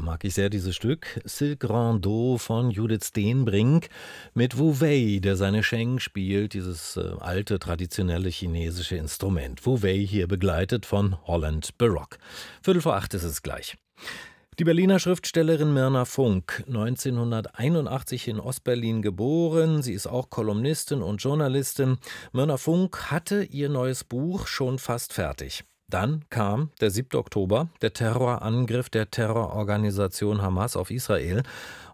Mag ich sehr dieses Stück. Silk Rondeau von Judith Steenbrink mit Wu Wei, der seine Sheng spielt, dieses äh, alte traditionelle chinesische Instrument. Wu Wei hier begleitet von Holland Baroque. Viertel vor acht ist es gleich. Die Berliner Schriftstellerin Mirna Funk, 1981 in Ostberlin geboren. Sie ist auch Kolumnistin und Journalistin. Mirna Funk hatte ihr neues Buch schon fast fertig. Dann kam der 7. Oktober, der Terrorangriff der Terrororganisation Hamas auf Israel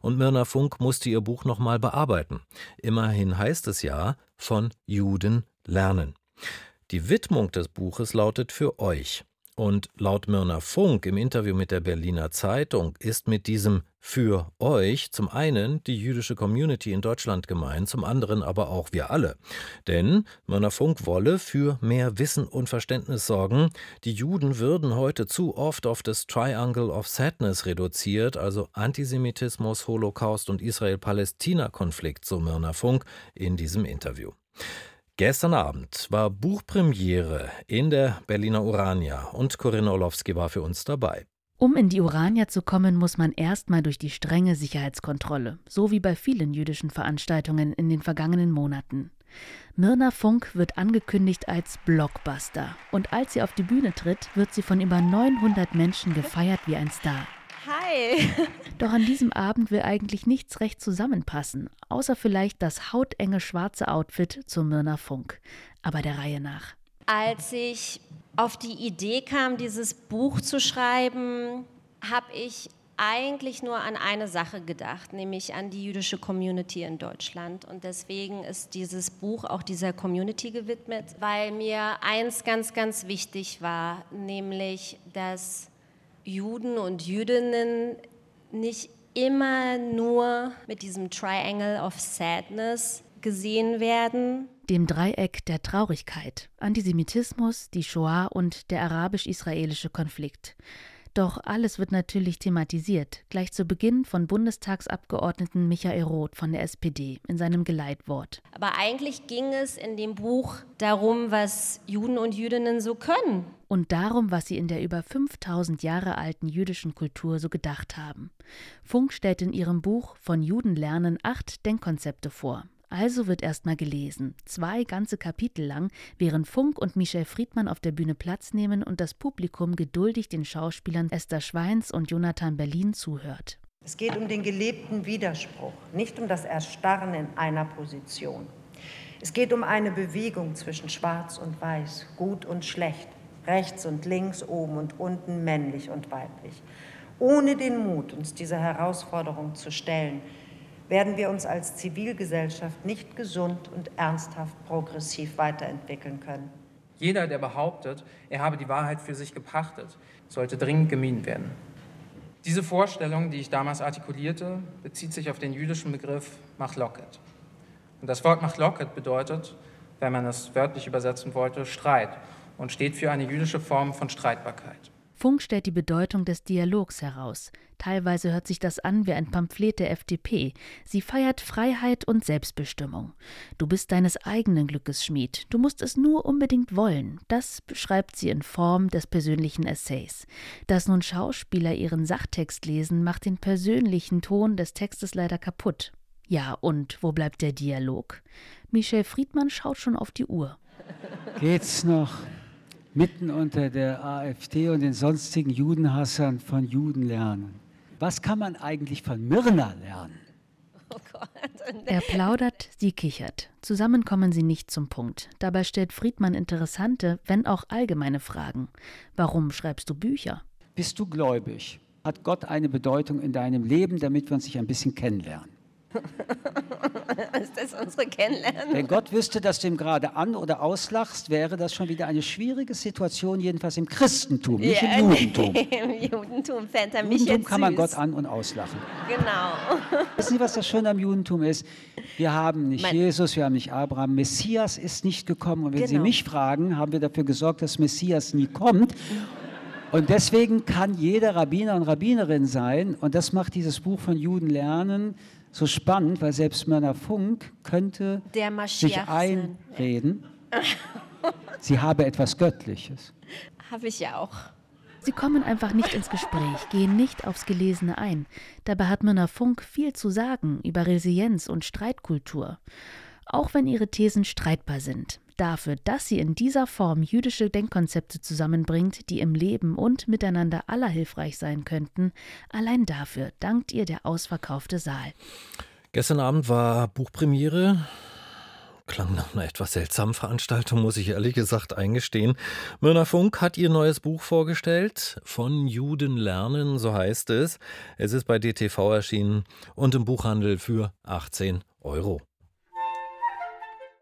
und Mirna Funk musste ihr Buch nochmal bearbeiten. Immerhin heißt es ja von Juden lernen. Die Widmung des Buches lautet für euch. Und laut Myrna Funk im Interview mit der Berliner Zeitung ist mit diesem für euch zum einen die jüdische Community in Deutschland gemeint, zum anderen aber auch wir alle. Denn Myrna Funk wolle für mehr Wissen und Verständnis sorgen. Die Juden würden heute zu oft auf das Triangle of Sadness reduziert, also Antisemitismus, Holocaust und Israel-Palästina-Konflikt, so Myrna Funk in diesem Interview. Gestern Abend war Buchpremiere in der Berliner Urania und Corinna Orlowski war für uns dabei. Um in die Urania zu kommen, muss man erstmal durch die strenge Sicherheitskontrolle, so wie bei vielen jüdischen Veranstaltungen in den vergangenen Monaten. Mirna Funk wird angekündigt als Blockbuster und als sie auf die Bühne tritt, wird sie von über 900 Menschen gefeiert wie ein Star. Hi. Doch an diesem Abend will eigentlich nichts recht zusammenpassen, außer vielleicht das hautenge schwarze Outfit zu Mirna Funk. Aber der Reihe nach. Als ich auf die Idee kam, dieses Buch zu schreiben, habe ich eigentlich nur an eine Sache gedacht, nämlich an die jüdische Community in Deutschland. Und deswegen ist dieses Buch auch dieser Community gewidmet, weil mir eins ganz, ganz wichtig war, nämlich, dass Juden und Jüdinnen nicht immer nur mit diesem Triangle of Sadness gesehen werden. Dem Dreieck der Traurigkeit, Antisemitismus, die Shoah und der arabisch-israelische Konflikt. Doch alles wird natürlich thematisiert, gleich zu Beginn von Bundestagsabgeordneten Michael Roth von der SPD in seinem Geleitwort. Aber eigentlich ging es in dem Buch darum, was Juden und Jüdinnen so können. Und darum, was sie in der über 5000 Jahre alten jüdischen Kultur so gedacht haben. Funk stellt in ihrem Buch Von Juden lernen acht Denkkonzepte vor, also wird erstmal gelesen, zwei ganze Kapitel lang, während Funk und Michel Friedmann auf der Bühne Platz nehmen und das Publikum geduldig den Schauspielern Esther Schweins und Jonathan Berlin zuhört. Es geht um den gelebten Widerspruch, nicht um das Erstarren in einer Position. Es geht um eine Bewegung zwischen Schwarz und Weiß, Gut und Schlecht, rechts und links, oben und unten, männlich und weiblich. Ohne den Mut, uns dieser Herausforderung zu stellen, werden wir uns als Zivilgesellschaft nicht gesund und ernsthaft progressiv weiterentwickeln können. Jeder, der behauptet, er habe die Wahrheit für sich gepachtet, sollte dringend gemieden werden. Diese Vorstellung, die ich damals artikulierte, bezieht sich auf den jüdischen Begriff Machloket. Und das Wort Machloket bedeutet, wenn man es wörtlich übersetzen wollte, Streit und steht für eine jüdische Form von Streitbarkeit. Funk stellt die Bedeutung des Dialogs heraus. Teilweise hört sich das an wie ein Pamphlet der FDP. Sie feiert Freiheit und Selbstbestimmung. Du bist deines eigenen Glückes Schmied. Du musst es nur unbedingt wollen. Das beschreibt sie in Form des persönlichen Essays. Dass nun Schauspieler ihren Sachtext lesen, macht den persönlichen Ton des Textes leider kaputt. Ja, und wo bleibt der Dialog? Michel Friedmann schaut schon auf die Uhr. Geht's noch? Mitten unter der AfD und den sonstigen Judenhassern von Juden lernen. Was kann man eigentlich von Mirna lernen? Oh er plaudert, sie kichert. Zusammen kommen sie nicht zum Punkt. Dabei stellt Friedmann interessante, wenn auch allgemeine Fragen. Warum schreibst du Bücher? Bist du gläubig? Hat Gott eine Bedeutung in deinem Leben, damit wir uns sich ein bisschen kennenlernen? ist das unsere Kennenlernen? Wenn Gott wüsste, dass du ihm gerade an- oder auslachst, wäre das schon wieder eine schwierige Situation, jedenfalls im Christentum, nicht ja, im Judentum. Im Judentum fände er mich Judentum jetzt kann man Gott an- und auslachen. Genau. Wissen Sie, was das Schöne am Judentum ist? Wir haben nicht mein Jesus, wir haben nicht Abraham. Messias ist nicht gekommen. Und wenn genau. Sie mich fragen, haben wir dafür gesorgt, dass Messias nie kommt. Und deswegen kann jeder Rabbiner und Rabbinerin sein. Und das macht dieses Buch von Juden lernen so spannend, weil selbst Mörner Funk könnte sich einreden, sie habe etwas Göttliches. Habe ich ja auch. Sie kommen einfach nicht ins Gespräch, gehen nicht aufs Gelesene ein. Dabei hat Myrna Funk viel zu sagen über Resilienz und Streitkultur. Auch wenn ihre Thesen streitbar sind. Dafür, dass sie in dieser Form jüdische Denkkonzepte zusammenbringt, die im Leben und miteinander aller hilfreich sein könnten, allein dafür dankt ihr der ausverkaufte Saal. Gestern Abend war Buchpremiere. Klang nach einer etwas seltsamen Veranstaltung, muss ich ehrlich gesagt eingestehen. Myrna Funk hat ihr neues Buch vorgestellt. Von Juden lernen, so heißt es. Es ist bei DTV erschienen und im Buchhandel für 18 Euro.